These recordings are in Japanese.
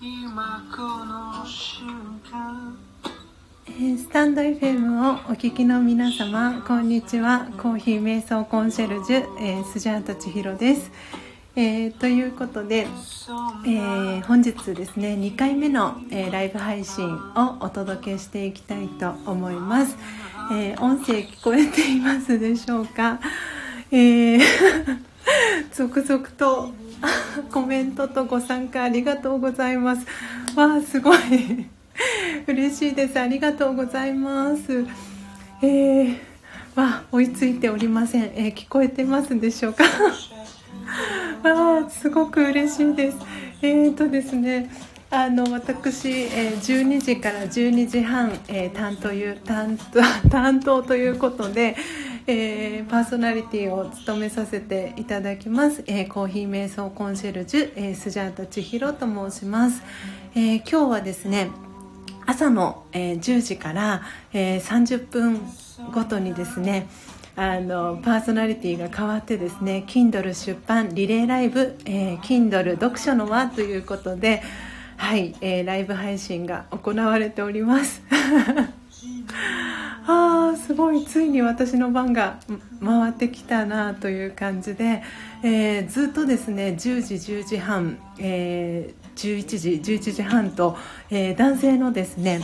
今この瞬間。えースタンド FM をお聞きの皆様こんにちは。コーヒー瞑想コンシェルジュ、えー、スジャータ千尋です、えーということで、えー本日ですね2回目の、えーライブ配信をお届けしていきたいと思います、えー音声聞こえていますでしょうか、えー 続々と コメントとご参加ありがとうございます。わあすごい。嬉しいです。ありがとうございます。えー、わあ追いついておりません、えー聞こえてますでしょうか？わあすごく嬉しいです。えーとですねあの私、えー12時から12時半、えー担当いう担当担当ということで、えーパーソナリティを務めさせていただきます、えーコーヒー瞑想コンシェルジュ、えースジャータ千尋と申します、えー今日はですね朝の、えー10時から、えー30分ごとにですねあのパーソナリティが変わってですね Kindle 出版リレーライブ、えー Kindle 読書の輪ということではい、えーライブ配信が行われております。あーすごいついに私の番が回ってきたなという感じで、えーずっとですね10時10時半、えー11時11時半と、えー男性のですね、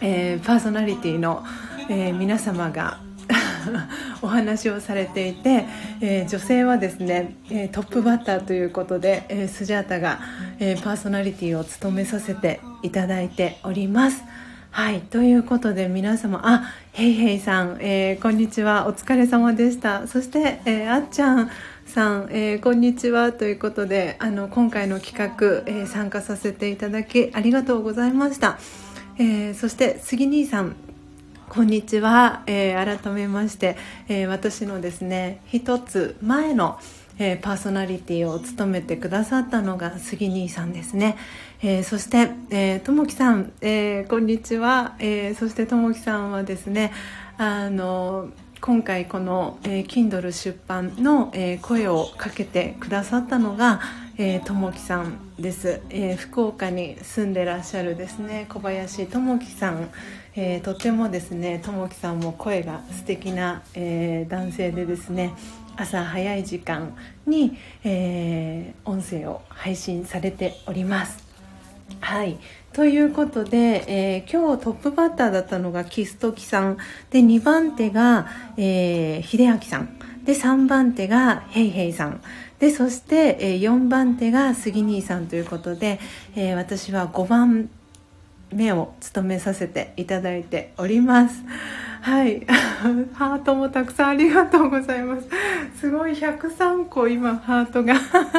えーパーソナリティの、えー皆様が お話をされていて、えー女性はですね、えートップバッターということで、えースジャータが、えーパーソナリティを務めさせていただいております。はい、ということで皆様、あ、ヘイヘイさん、えーこんにちは、お疲れ様でした。そして、えーあっちゃんさん、えーこんにちはということで、あの今回の企画、え参加させていただきありがとうございました。えそして杉兄さん、こんにちは、え改めまして、え私のですね一つ前の、えパーソナリティを務めてくださったのが杉兄さんですね、えーそして、えーともきさん、えーこんにちは、えーそしてともきさんはですねあの今回この、えー Kindle 出版の、えー声をかけてくださったのがえともきさんです、えー福岡に住んでらっしゃるですね小林ともきさん、えーとてもですねともきさんも声が素敵な、えー男性でですね朝早い時間に、えー音声を配信されております。はい。ということで、えー今日トップバッターだったのがキストキさん。で2番手が、えー秀明さん。で3番手がヘイヘイさん。でそして、えー4番手が杉兄さんということで、えー私は5番目を務めさせていただいております。はい。ハートもたくさんありがとうございます。すごい103個今ハートが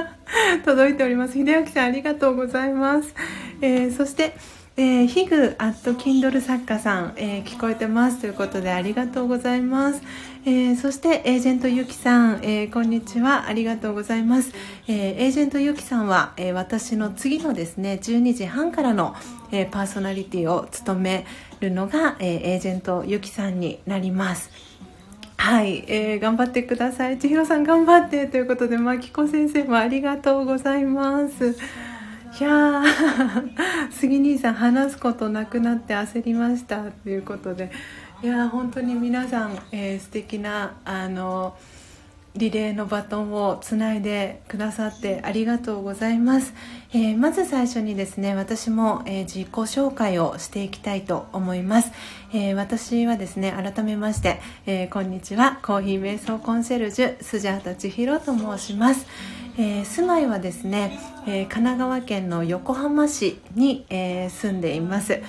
届いております。秀明さんありがとうございます、えーそしてえーヒグアット Kindle 作家さん、えー聞こえてます。ということでありがとうございます、えーそしてエージェントゆきさん、えーこんにちは。ありがとうございます、えエージェントゆきさんは、え私の次のですね12時半からの、えパーソナリティを務めるのが、えーエージェントゆきさんになります。はい、えー頑張ってください。千尋さん頑張って。ということでまきこ先生もありがとうございます。いやー 杉兄さん話すことなくなって焦りました。ということでいやー本当に皆さん、えー素敵なあのリレーのバトンをつないでくださってありがとうございます、えーまず最初にですね私も、えー自己紹介をしていきたいと思います、えー私はですね改めまして、えーこんにちは。コーヒー瞑想コンシェルジュスジャータ千尋と申します、えー住まいはですね、えー神奈川県の横浜市に、えー住んでいます。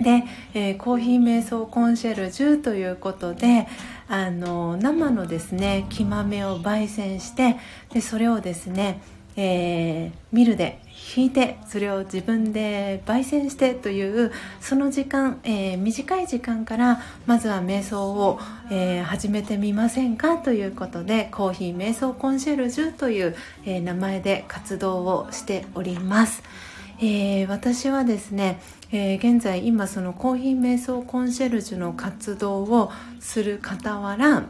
で、えーコーヒー瞑想コンシェルジュということであの生のですね木豆を焙煎してでそれをですね、えーミルで引いてそれを自分で焙煎してというその時間、えー短い時間からまずは瞑想を、えー始めてみませんかということでコーヒー瞑想コンシェルジュという、えー名前で活動をしております。えー私はですね、えー現在今そのコーヒー瞑想コンシェルジュの活動をする傍ら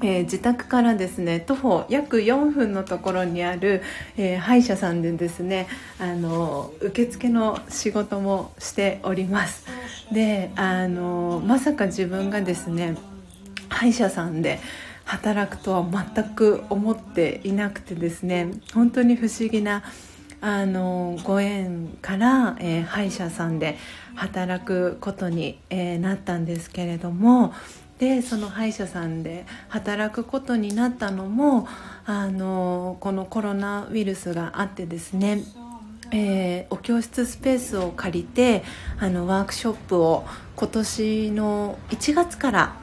えー、自宅からですね徒歩約4分のところにある、えー、歯医者さんでですねあの受付の仕事もしております。であのまさか自分がですね歯医者さんで働くとは全く思っていなくてですね本当に不思議なあのご縁から、えー、歯医者さんで働くことに、えー、なったんですけれどもでその歯医者さんで働くことになったのもあのこのコロナウイルスがあってですねえー、お教室スペースを借りてあのワークショップを今年の1月から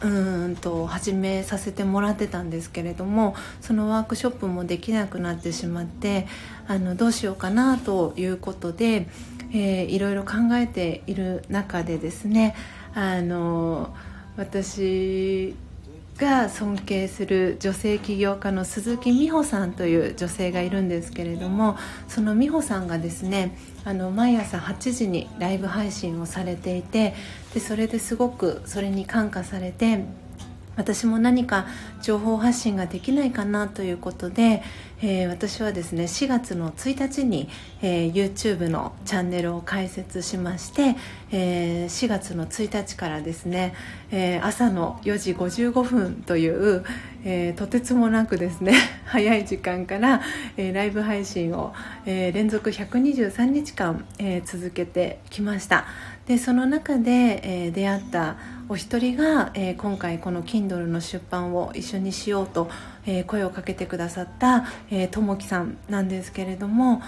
うんと始めさせてもらってたんですけれどもそのワークショップもできなくなってしまってあのどうしようかなということで、えー、いろいろ考えている中でですねあの私が尊敬する女性起業家の鈴木美穂さんという女性がいるんですけれどもその美穂さんがですねあの毎朝8時にライブ配信をされていてでそれですごくそれに感化されて私も何か情報発信ができないかなということで、えー、私はですね4月の1日に、えー、YouTube のチャンネルを開設しまして、えー、4月の1日からですね、え朝の4時55分という、えとてつもなくですね 早い時間から、えライブ配信を、え連続123日間、え続けてきました。でその中で、え出会ったお一人が、えー、今回この Kindle の出版を一緒にしようと、えー、声をかけてくださったともきさんなんですけれども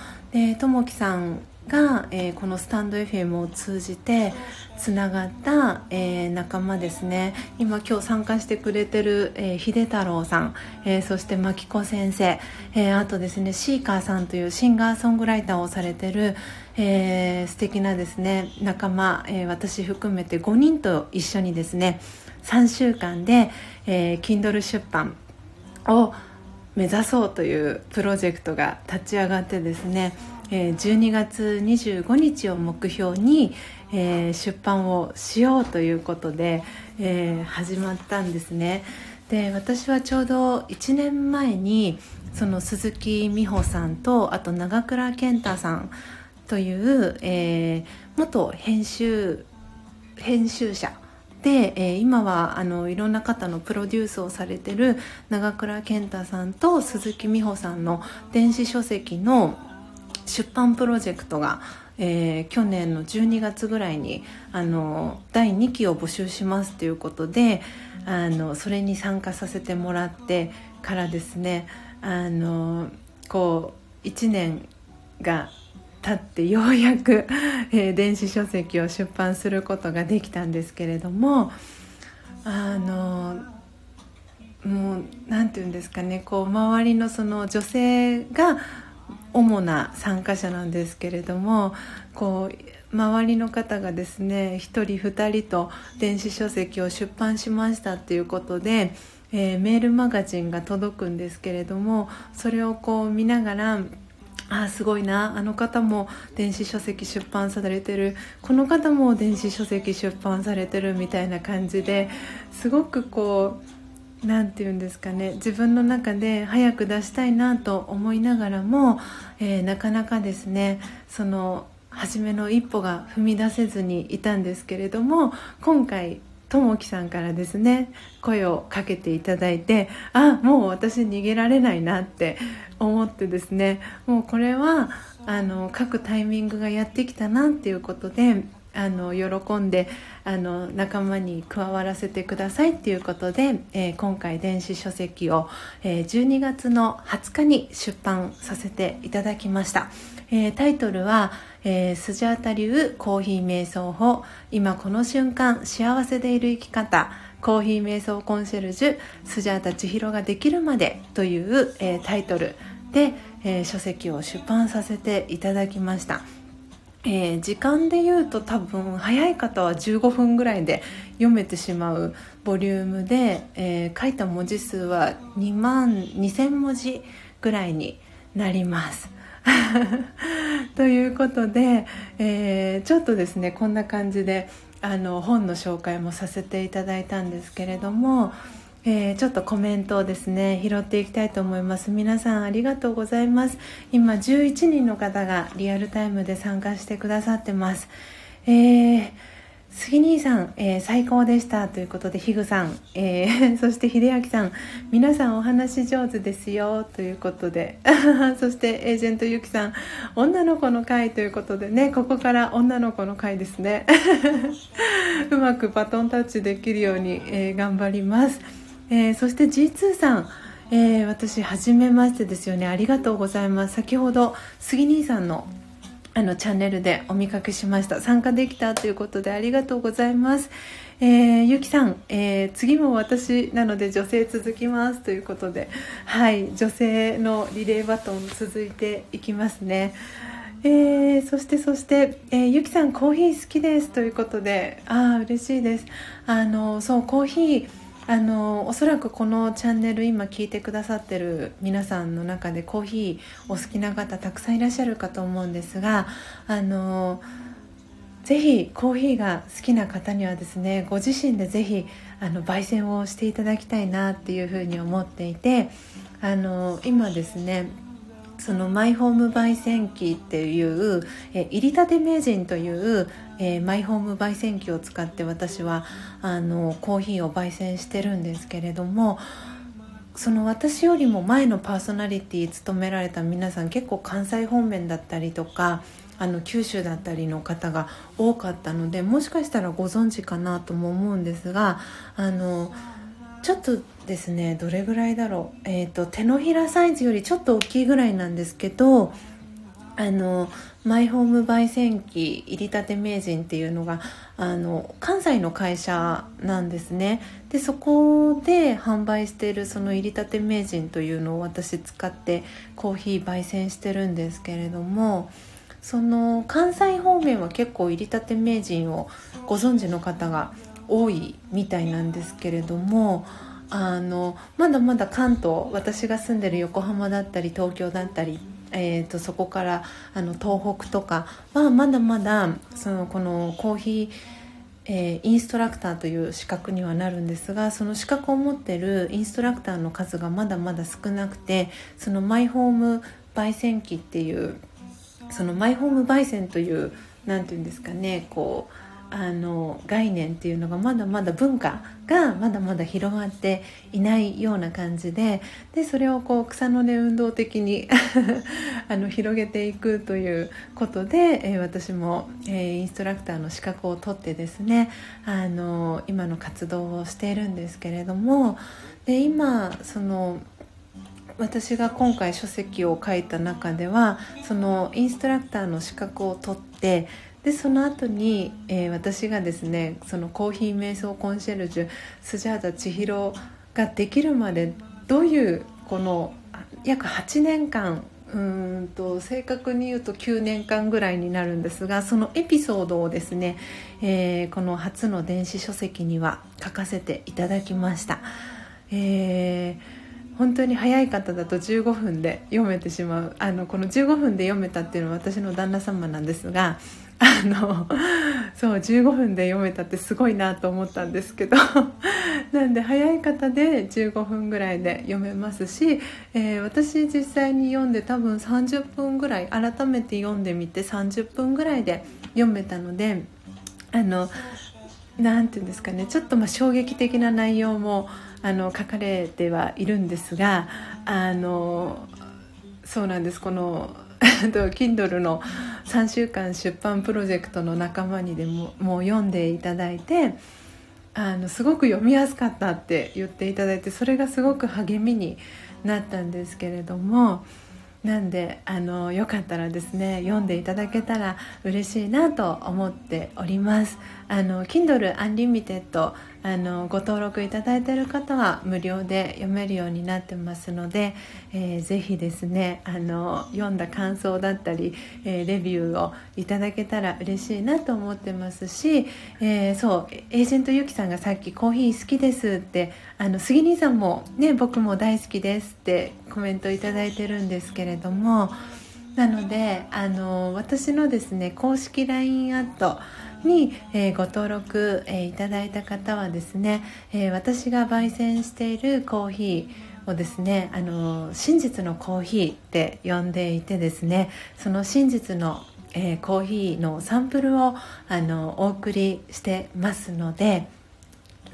ともきさんが、えー、このスタンド FM を通じてつながった、えー、仲間ですね。今今日参加してくれてる、えー、秀太郎さん、えー、そして牧子先生、えー、あとですねシーカーさんというシンガーソングライターをされてる、えー、素敵なですね仲間、えー、私含めて5人と一緒にですね3週間で、えー、Kindle 出版を目指そうというプロジェクトが立ち上がってですね、え、12月25日を目標に、えー、出版をしようということで、えー、始まったんですね。で私はちょうど1年前にその鈴木美穂さんとあと長倉健太さんという、えー、元編集編集者で、えー、今はあのいろんな方のプロデュースをされてる長倉健太さんと鈴木美穂さんの電子書籍の出版プロジェクトが、えー、去年の12月ぐらいにあの第2期を募集しますということであのそれに参加させてもらってからですねあのこう1年が経ってようやく、えー、電子書籍を出版することができたんですけれどもあのもう何て言うんですかねこう周りのその女性が主な参加者なんですけれどもこう周りの方がですね1人2人と電子書籍を出版しましたっていうことで、えー、メールマガジンが届くんですけれどもそれをこう見ながらあすごいなあの方も電子書籍出版されてるこの方も電子書籍出版されてるみたいな感じですごくこう何て言うんですかね。自分の中で早く出したいなと思いながらも、えー、なかなかですねその初めの一歩が踏み出せずにいたんですけれども今回ともきさんからですね声をかけていただいてあもう私逃げられないなって思ってですねもうこれはあの各タイミングがやってきたなっていうことであの喜んであの仲間に加わらせてくださいっていうことで、えー、今回電子書籍を、えー、12月の20日に出版させていただきました、えー、タイトルはえー、スジャータ流コーヒー瞑想法。今この瞬間幸せでいる生き方。コーヒー瞑想コンシェルジュスジャータ千尋ができるまで。という、えー、タイトルで、えー、書籍を出版させていただきました、えー、時間で言うと多分早い方は15分ぐらいで読めてしまうボリュームで、え書いた文字数は2万2000文字ぐらいになります。ということで、えー、ちょっとですねこんな感じであの本の紹介もさせていただいたんですけれどもえー、ちょっとコメントをですね拾っていきたいと思います皆さんありがとうございます今11人の方がリアルタイムで参加してくださってますえー杉兄さん、えー、最高でしたということで、ひぐさん、えー、そして秀明さん、皆さんお話上手ですよということで、そしてエージェントゆきさん、女の子の会ということでね、ここから女の子の会ですね。うまくバトンタッチできるように、え、頑張ります。えそして G2 さん、え私、はじめましてですよね。ありがとうございます。先ほど、杉兄さんのあのチャンネルでお見かけしました。参加できたということでありがとうございます、えー、ゆきさん、えー、次も私なので女性続きます。ということではい。女性のリレーバトン続いていきますね。えー、そしてそして、えー、ゆきさんコーヒー好きです。ということでああ嬉しいです。あのそうコーヒーあのおそらくこのチャンネル今聞いてくださってる皆さんの中でコーヒーお好きな方たくさんいらっしゃるかと思うんですがあのぜひコーヒーが好きな方にはですねご自身でぜひあの焙煎をしていただきたいなっていうふうに思っていてあの今ですねそのマイホーム焙煎機っていうえ入りたて名人というえー、マイホーム焙煎機を使って私はあのコーヒーを焙煎してるんですけれどもその私よりも前のパーソナリティ務められた皆さん結構関西方面だったりとかあの九州だったりの方が多かったのでもしかしたらご存知かなとも思うんですがあのちょっとですねどれぐらいだろう、えーと手のひらサイズよりちょっと大きいぐらいなんですけどあのマイホーム焙煎機入りたて名人っていうのがあの関西の会社なんですね。でそこで販売しているその入りたて名人というのを私使ってコーヒー焙煎してるんですけれどもその関西方面は結構入りたて名人をご存知の方が多いみたいなんですけれどもあのまだまだ関東私が住んでる横浜だったり東京だったりえーと、そこからあの東北とかはまだまだそのこのコーヒー、えー、インストラクターという資格にはなるんですがその資格を持ってるインストラクターの数がまだまだ少なくてそのマイホーム焙煎機っていうそのマイホーム焙煎という何て言うんですかねこうあの概念っていうのがまだまだ文化がまだまだ広がっていないような感じででそれをこう草の根運動的に あの広げていくということで、えー、私も、えー、インストラクターの資格を取ってですねあの今の活動をしているんですけれどもで今その私が今回書籍を書いた中ではそのインストラクターの資格を取ってでその後に、えー、私がですねそのコーヒー瞑想コンシェルジュスジャータ千尋ができるまでどういうこの約8年間うんと正確に言うと9年間ぐらいになるんですがそのエピソードをですね、えー、この初の電子書籍には書かせていただきました。えー本当に早い方だと15分で読めてしまうあのこの15分で読めたっていうのは私の旦那様なんですがあのそう15分で読めたってすごいなと思ったんですけど。なんで早い方で15分ぐらいで読めますし、えー、私実際に読んで多分30分ぐらい改めて読んでみて30分ぐらいで読めたのであの何て言うんですかねちょっとま衝撃的な内容もあの書かれてはいるんですがあのそうなんです。この Kindle の3週間出版プロジェクトの仲間にでももう読んでいただいてあのすごく読みやすかったって言っていただいてそれがすごく励みになったんですけれどもなんであのよかったらですね読んでいただけたら嬉しいなと思っております。あの Kindle Unlimited あのご登録いただいている方は無料で読めるようになってますので、えー、ぜひですねあの読んだ感想だったり、えー、レビューをいただけたら嬉しいなと思ってますし、えー、そうエージェントゆきさんがさっきコーヒー好きですってあの杉兄さんもね僕も大好きですってコメントいただいてるんですけれどもなのであの私のですね公式 LINE アットに、えー、ご登録、えー、いただいた方はですね、えー、私が焙煎しているコーヒーをですねあの真実のコーヒーって呼んでいてですねその真実の、え、コーヒーのサンプルをあのお送りしてますので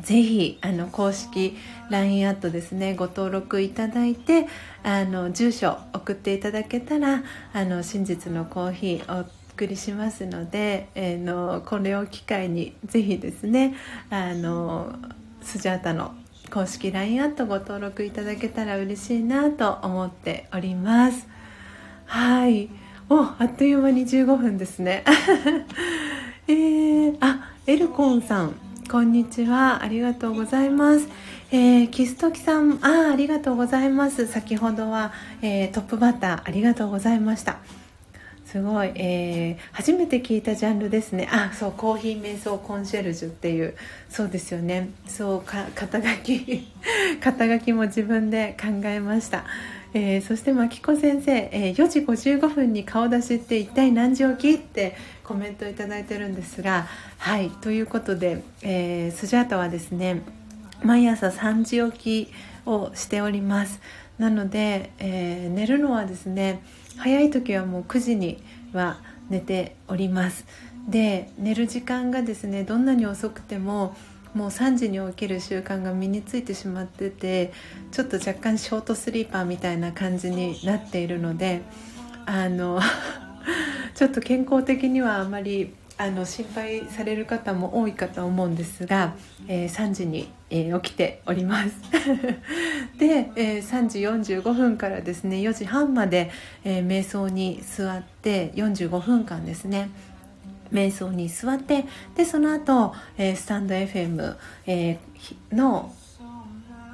ぜひあの公式 LINE アットですねご登録いただいてあの住所送っていただけたらあの真実のコーヒーを送りしますので、えー、のこれを機会にぜひですねあのスジャータの公式 LINE アットご登録いただけたら嬉しいなと思っております。はい。おあっという間に15分ですね。えー、あエルコンさん。こんにちは。ありがとうございます。えー、キストキさん。あありがとうございます。先ほどは、えー、トップバッター。ありがとうございました。すごい、えー、初めて聞いたジャンルですね。あそうコーヒー瞑想コンシェルジュっていう。そうですよね。そうか肩書き 肩書きも自分で考えました、えー、そしてまきこ先生、えー、4時55分に顔出しって一体何時起きってコメントいただいてるんですがはいということで、えー、スジャータはですね毎朝3時起きをしております。なので、えー、寝るのはですね早い時はもう9時には寝ております。で寝る時間がですねどんなに遅くてももう3時に起きる習慣が身についてしまっててちょっと若干ショートスリーパーみたいな感じになっているのであの ちょっと健康的にはあまりあの心配される方も多いかと思うんですが、えー、3時に、えー、起きております。で、えー、3時45分からですね4時半まで、え瞑想に座って45分間ですね瞑想に座ってでその後、えスタンド FM、えの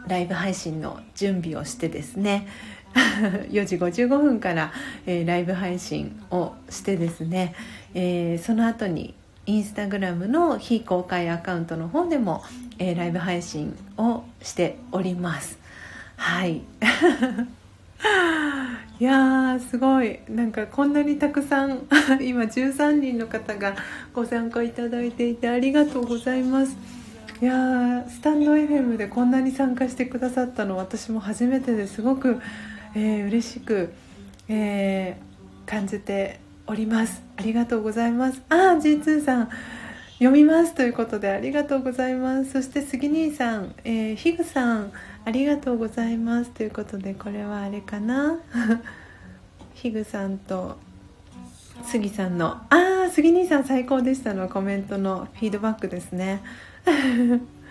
ライブ配信の準備をしてですね 4時55分から、えライブ配信をしてですねえー、その後にインスタグラムの非公開アカウントの方でも、えー、ライブ配信をしております。はい。いやすごい。なんかこんなにたくさん 今13人の方がご参加いただいていてありがとうございます。いやスタンド FM でこんなに参加してくださったの私も初めてですごく、えー、嬉しく、えー、感じております。ありがとうございます。あ G2 さん。読みますということでありがとうございます。そして杉兄さん、えー、ヒグさん。ありがとうございますということでこれはあれかな？ヒグさんと杉さんの。ああ杉兄さん最高でしたの。コメントのフィードバックですね。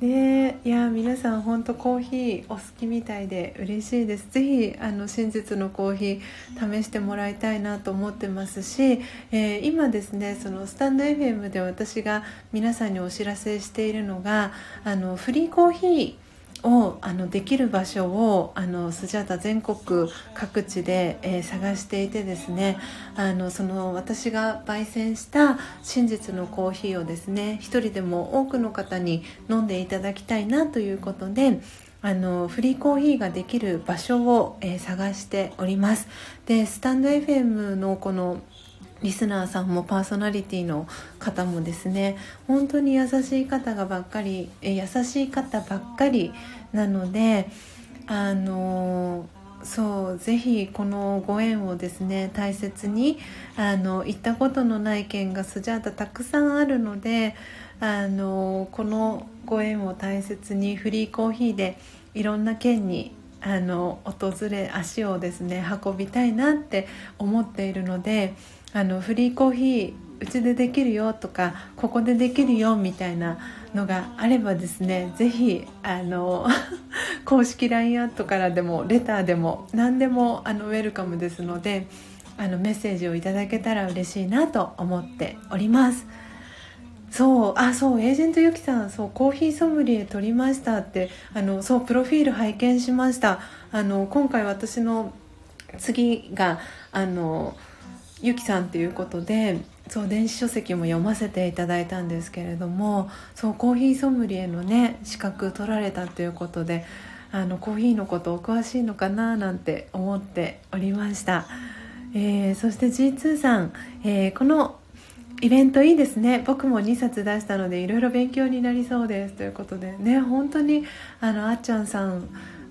ねいや皆さん本当コーヒーお好きみたいで嬉しいです。ぜひあの真実のコーヒー試してもらいたいなと思ってますし、えー、今ですねそのスタンド FM で私が皆さんにお知らせしているのがあのフリーコーヒーをあのできる場所をあのスジャータ全国各地で、えー、探していてですねあのその私が焙煎した真実のコーヒーをですね一人でも多くの方に飲んでいただきたいなということであのフリーコーヒーができる場所を、えー、探しております。でスタンド FM のこのリスナーさんもパーソナリティの方もですね本当に優しい方がばっかりえ優しい方ばっかりなのであのそうぜひこのご縁をですね大切にあの行ったことのない県がスジャータたくさんあるのであのこのご縁を大切にフリーコーヒーでいろんな県にあの訪れ足をですね運びたいなって思っているのであのフリーコーヒーうちでできるよとかここでできるよみたいなのがあればですね是非あの 公式 LINE アットからでもレターでも何でもあのウェルカムですのであのメッセージをいただけたら嬉しいなと思っております。そうあそうエージェントゆきさんそうコーヒーソムリエ取りましたってあのそうプロフィール拝見しました。あの今回私の次があのゆきさんということでそう電子書籍も読ませていただいたんですけれどもそうコーヒーソムリエのね資格取られたということであのコーヒーのことお詳しいのかななんて思っておりました。えー、そして G2 さん、えー、このイベントいいですね。僕も2冊出したのでいろいろ勉強になりそうです。ということでね本当にあのあっちゃんさん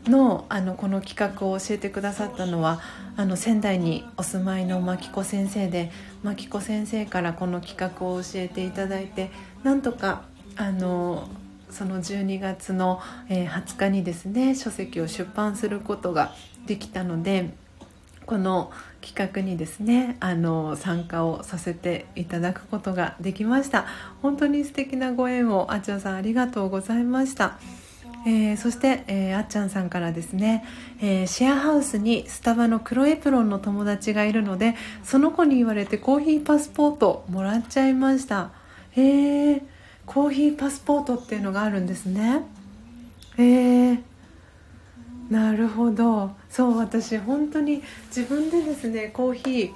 のあのこの企画を教えてくださったのはあの仙台にお住まいのまきこ先生でまきこ先生からこの企画を教えていただいてなんとかあのその12月の、え20日にですね書籍を出版することができたのでこの企画にですねあの参加をさせていただくことができました。本当に素敵なご縁をあちゃさんありがとうございました。えー、そして、えー、あっちゃんさんからですね、えー、シェアハウスにスタバの黒エプロンの友達がいるのでその子に言われてコーヒーパスポートもらっちゃいました。へえー、コーヒーパスポートっていうのがあるんですね。へえー、なるほど。そう私本当に自分でですねコーヒー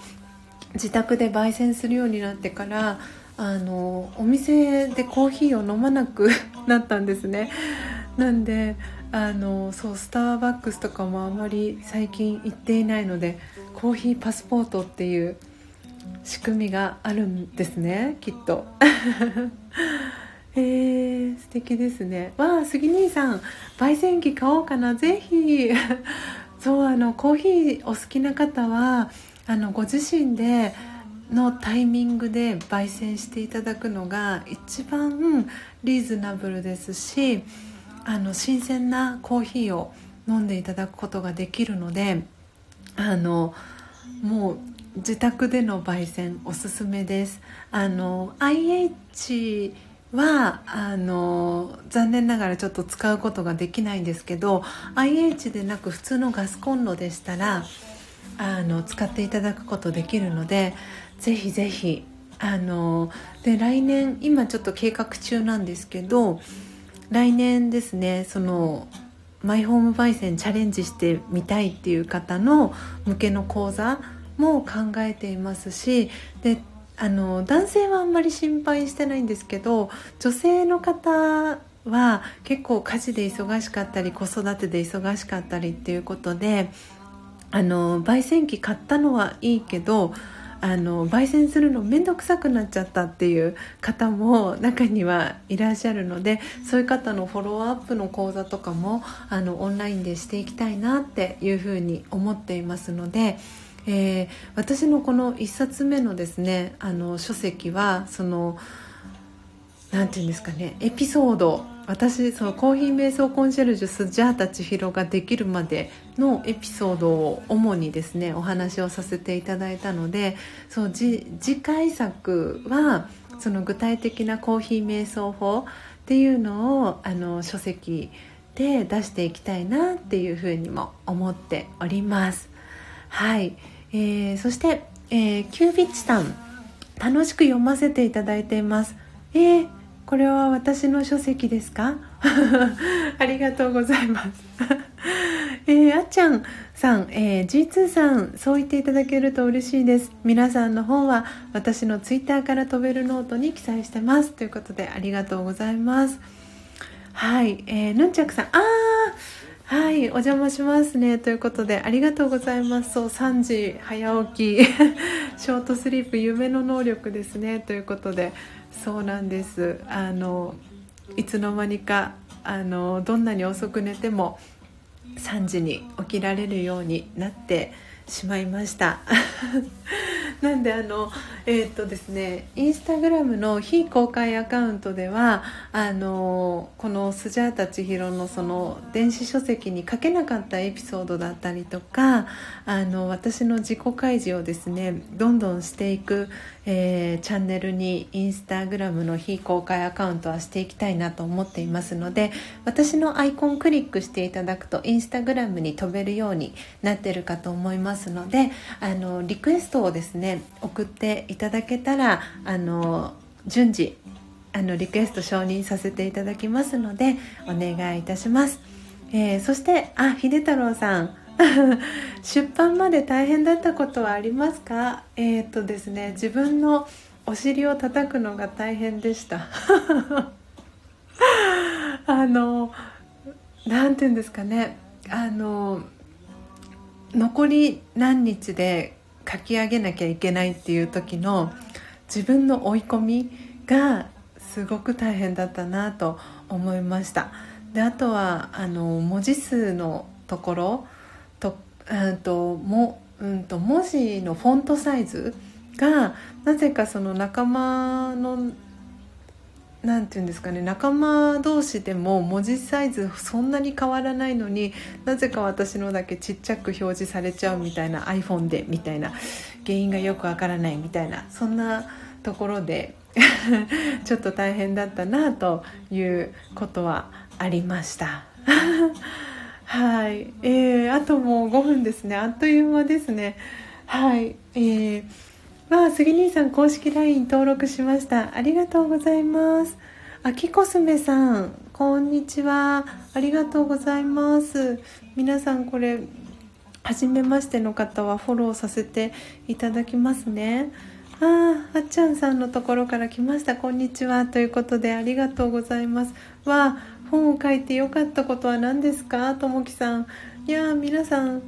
自宅で焙煎するようになってからあのお店でコーヒーを飲まなくなったんですね。なんであのそうスターバックスとかもあまり最近行っていないのでコーヒーパスポートっていう仕組みがあるんですねきっと。えー、素敵ですね。わあ杉兄さん焙煎機買おうかな。ぜひ。そうあのコーヒーお好きな方はあのご自身でのタイミングで焙煎していただくのが一番リーズナブルですしあの新鮮なコーヒーを飲んでいただくことができるのであのもう自宅での焙煎おすすめです。あの IH はあの残念ながらちょっと使うことができないんですけど IH でなく普通のガスコンロでしたらあの使っていただくことできるのでぜひぜひあので来年今ちょっと計画中なんですけど来年ですねそのマイホーム焙煎チャレンジしてみたいっていう方の向けの講座も考えていますしであの男性はあんまり心配してないんですけど女性の方は結構家事で忙しかったり子育てで忙しかったりっていうことであの焙煎機買ったのはいいけどあの焙煎するの面倒くさくなっちゃったっていう方も中にはいらっしゃるのでそういう方のフォローアップの講座とかもあのオンラインでしていきたいなっていうふうに思っていますので。えー、私のこの1冊目のですねあの書籍はその何て言うんですかねエピソード私そのコーヒー瞑想コンシェルジュスジャータ千尋ができるまでのエピソードを主にですねお話をさせていただいたのでそう次回作はその具体的なコーヒー瞑想法っていうのをあの書籍で出していきたいなっていうふうにも思っております。はい、えー、そして、えー、キュービッチさん楽しく読ませていただいています。えーこれは私の書籍ですか？ありがとうございます。えー、あっちゃんさん、えー、G2 さんそう言っていただけると嬉しいです。皆さんの本は私のツイッターから飛べるノートに記載してます。ということでありがとうございます。はい、えー、ヌンチャクさん。あーはい、お邪魔しますね。ということで、ありがとうございます。そう、3時早起き、ショートスリープ、夢の能力ですね。ということで、そうなんです。あのいつの間にかあのどんなに遅く寝ても3時に起きられるようになってしまいました。なんであのえー、っとですねインスタグラムの非公開アカウントではあのこのスジャータ千尋のその電子書籍に書けなかったエピソードだったりとかあの私の自己開示をですねどんどんしていく、えー、チャンネルにインスタグラムの非公開アカウントはしていきたいなと思っていますので私のアイコンクリックしていただくとインスタグラムに飛べるようになってるかと思いますのであのリクエストをですね送っていただけたらあの順次あのリクエスト承認させていただきますのでお願いいたします、えー、そしてあ秀太郎さん。出版まで大変だったことはありますか？えー、っとですね自分のお尻を叩くのが大変でした。あの何て言うんですかね。あの残り何日で書き上げなきゃいけないっていう時の自分の追い込みがすごく大変だったなと思いました。であとはあの文字数のところと,、うんともうんと文字のフォントサイズがなぜかその仲間の何て言うんですかね仲間同士でも文字サイズそんなに変わらないのになぜか私のだけちっちゃく表示されちゃうみたいな iPhone でみたいな原因がよくわからないみたいなそんなところで ちょっと大変だったなということはありました。はい、えー、あともう5分ですね。あっという間ですね。はい。えーあ杉兄さん公式 LINE 登録しました。ありがとうございます。あきこすめさん。こんにちは。ありがとうございます。皆さんこれ初めましての方はフォローさせていただきますね。ああっちゃんさんのところから来ました。こんにちは。ということでありがとうございます。わあ本を書いてよかったことは何ですか？ともきさん。いや皆さん。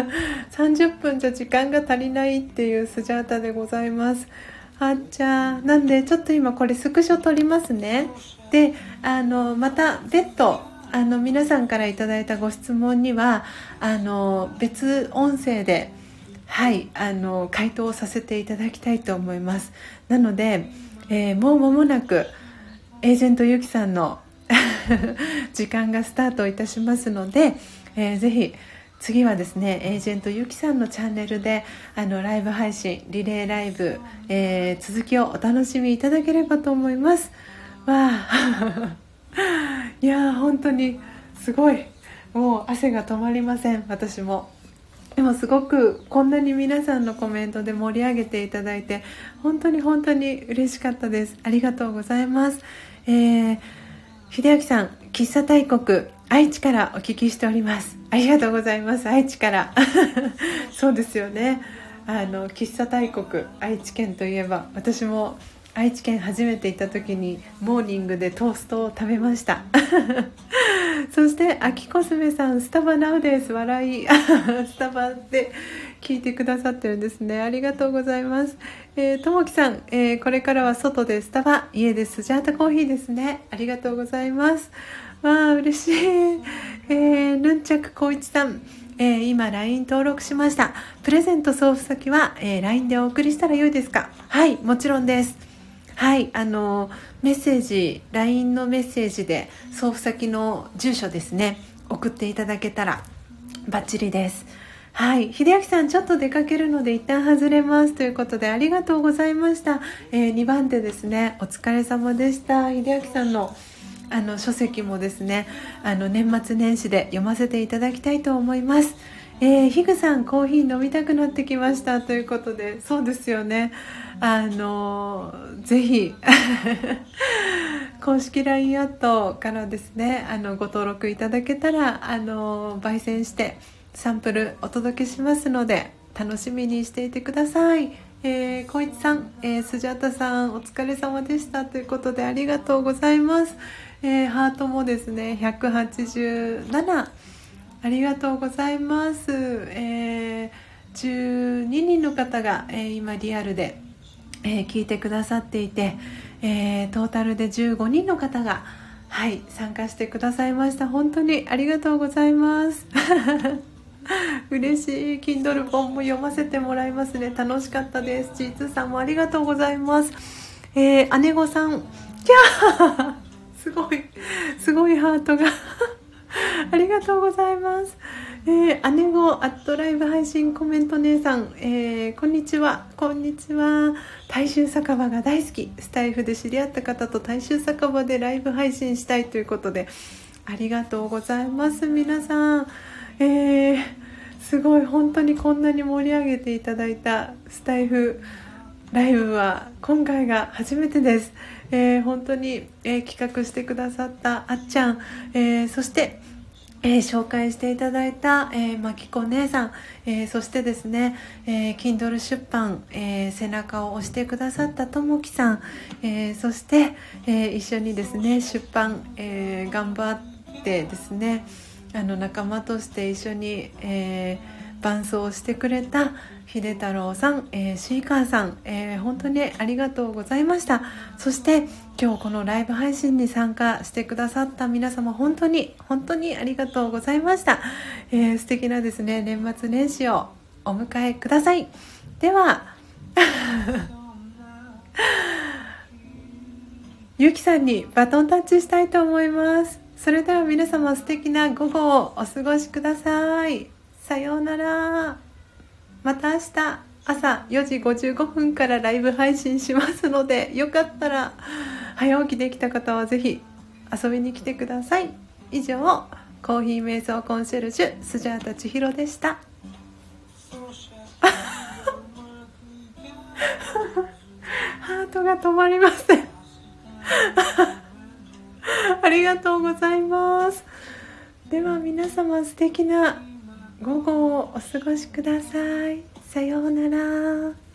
30分じゃ時間が足りないっていうスジャータでございます。あっちゃなんでちょっと今これスクショ撮りますね。であのまた別途あの皆さんからいただいたご質問にはあの別音声ではいあの回答させていただきたいと思います。なので、えー、もう間もなくエージェントゆきさんの 時間がスタートいたしますのでえー、ぜひ次はですねエージェントゆきさんのチャンネルであのライブ配信リレーライブ、えー、続きをお楽しみいただければと思います。わあ。いや本当にすごい。もう汗が止まりません私も。でもすごくこんなに皆さんのコメントで盛り上げていただいて本当に本当に嬉しかったです。ありがとうございます。えー、秀明さん喫茶大国愛知からお聞きしております。ありがとうございます。愛知から。そうですよね。あの喫茶大国愛知県といえば私も愛知県初めて行った時にモーニングでトーストを食べました。そして秋コスメさんスタバナウです。笑い。スタバで聞いてくださってるんですね。ありがとうございます。えー、ともきさん、えー、これからは外でスタバ家でスジャータコーヒーですね。ありがとうございます。わあ嬉しい、えー、ヌンチャク光一さん。えー、今 LINE 登録しました。プレゼント送付先は、えー、LINE でお送りしたらよいですか？はいもちろんです。はいあのメッセージ LINE のメッセージで送付先の住所ですね。送っていただけたらバッチリです。はい秀明さんちょっと出かけるので一旦外れます。ということでありがとうございました、えー、2番手ですね。お疲れ様でした。秀明さんのあの書籍もですねあの年末年始で読ませていただきたいと思います。えー、ヒグさんコーヒー飲みたくなってきましたということでそうですよねあのぜひ公式 LINE アットからですねあのご登録いただけたらあの焙煎してサンプルお届けしますので楽しみにしていてください。えー、小一さん、えー、スジャタさんお疲れ様でしたということでありがとうございます。えー、ハートもですね187ありがとうございます、えー、12人の方が、えー、今リアルで、え聞いてくださっていて、えトータルで15人の方がはい参加してくださいました。本当にありがとうございます。嬉しい。Kindle 本も読ませてもらいますね。楽しかったです。G2 さんもありがとうございます。えー、姉御さん。キャー。すごい。すごいハートが。ありがとうございます。えー、姉子アットライブ配信コメント姉さん、えー、こんにちは、こんにちは。大衆酒場が大好き。スタイフで知り合った方と大衆酒場でライブ配信したいということで、ありがとうございます、皆さん。すごい、本当にこんなに盛り上げていただいたスタイフライブは今回が初めてです。えー、本当に、えー、企画してくださったあっちゃん、えー、そして、えー、紹介していただいた、えー、まきこ姉さん、えー、そしてですね、えー、Kindle 出版、えー、背中を押してくださったともきさん、えー、そして、えー、一緒にですね出版、えー、頑張ってですねあの仲間として一緒に、えー伴奏してくれた秀太郎さん、えー、シーカーさん、えー、本当にありがとうございました。そして今日このライブ配信に参加してくださった皆様本当に本当にありがとうございました、えー、素敵なですね年末年始をお迎えください。では ゆきさんにバトンタッチしたいと思います。それでは皆様素敵な午後をお過ごしください。さようなら。また明日朝4時55分からライブ配信しますのでよかったら早起きできた方はぜひ遊びに来てください。以上コーヒー瞑想コンシェルジュスジャータ千尋でした。ハートが止まりません。ありがとうございます。では皆様素敵な午後をお過ごしください。さようなら。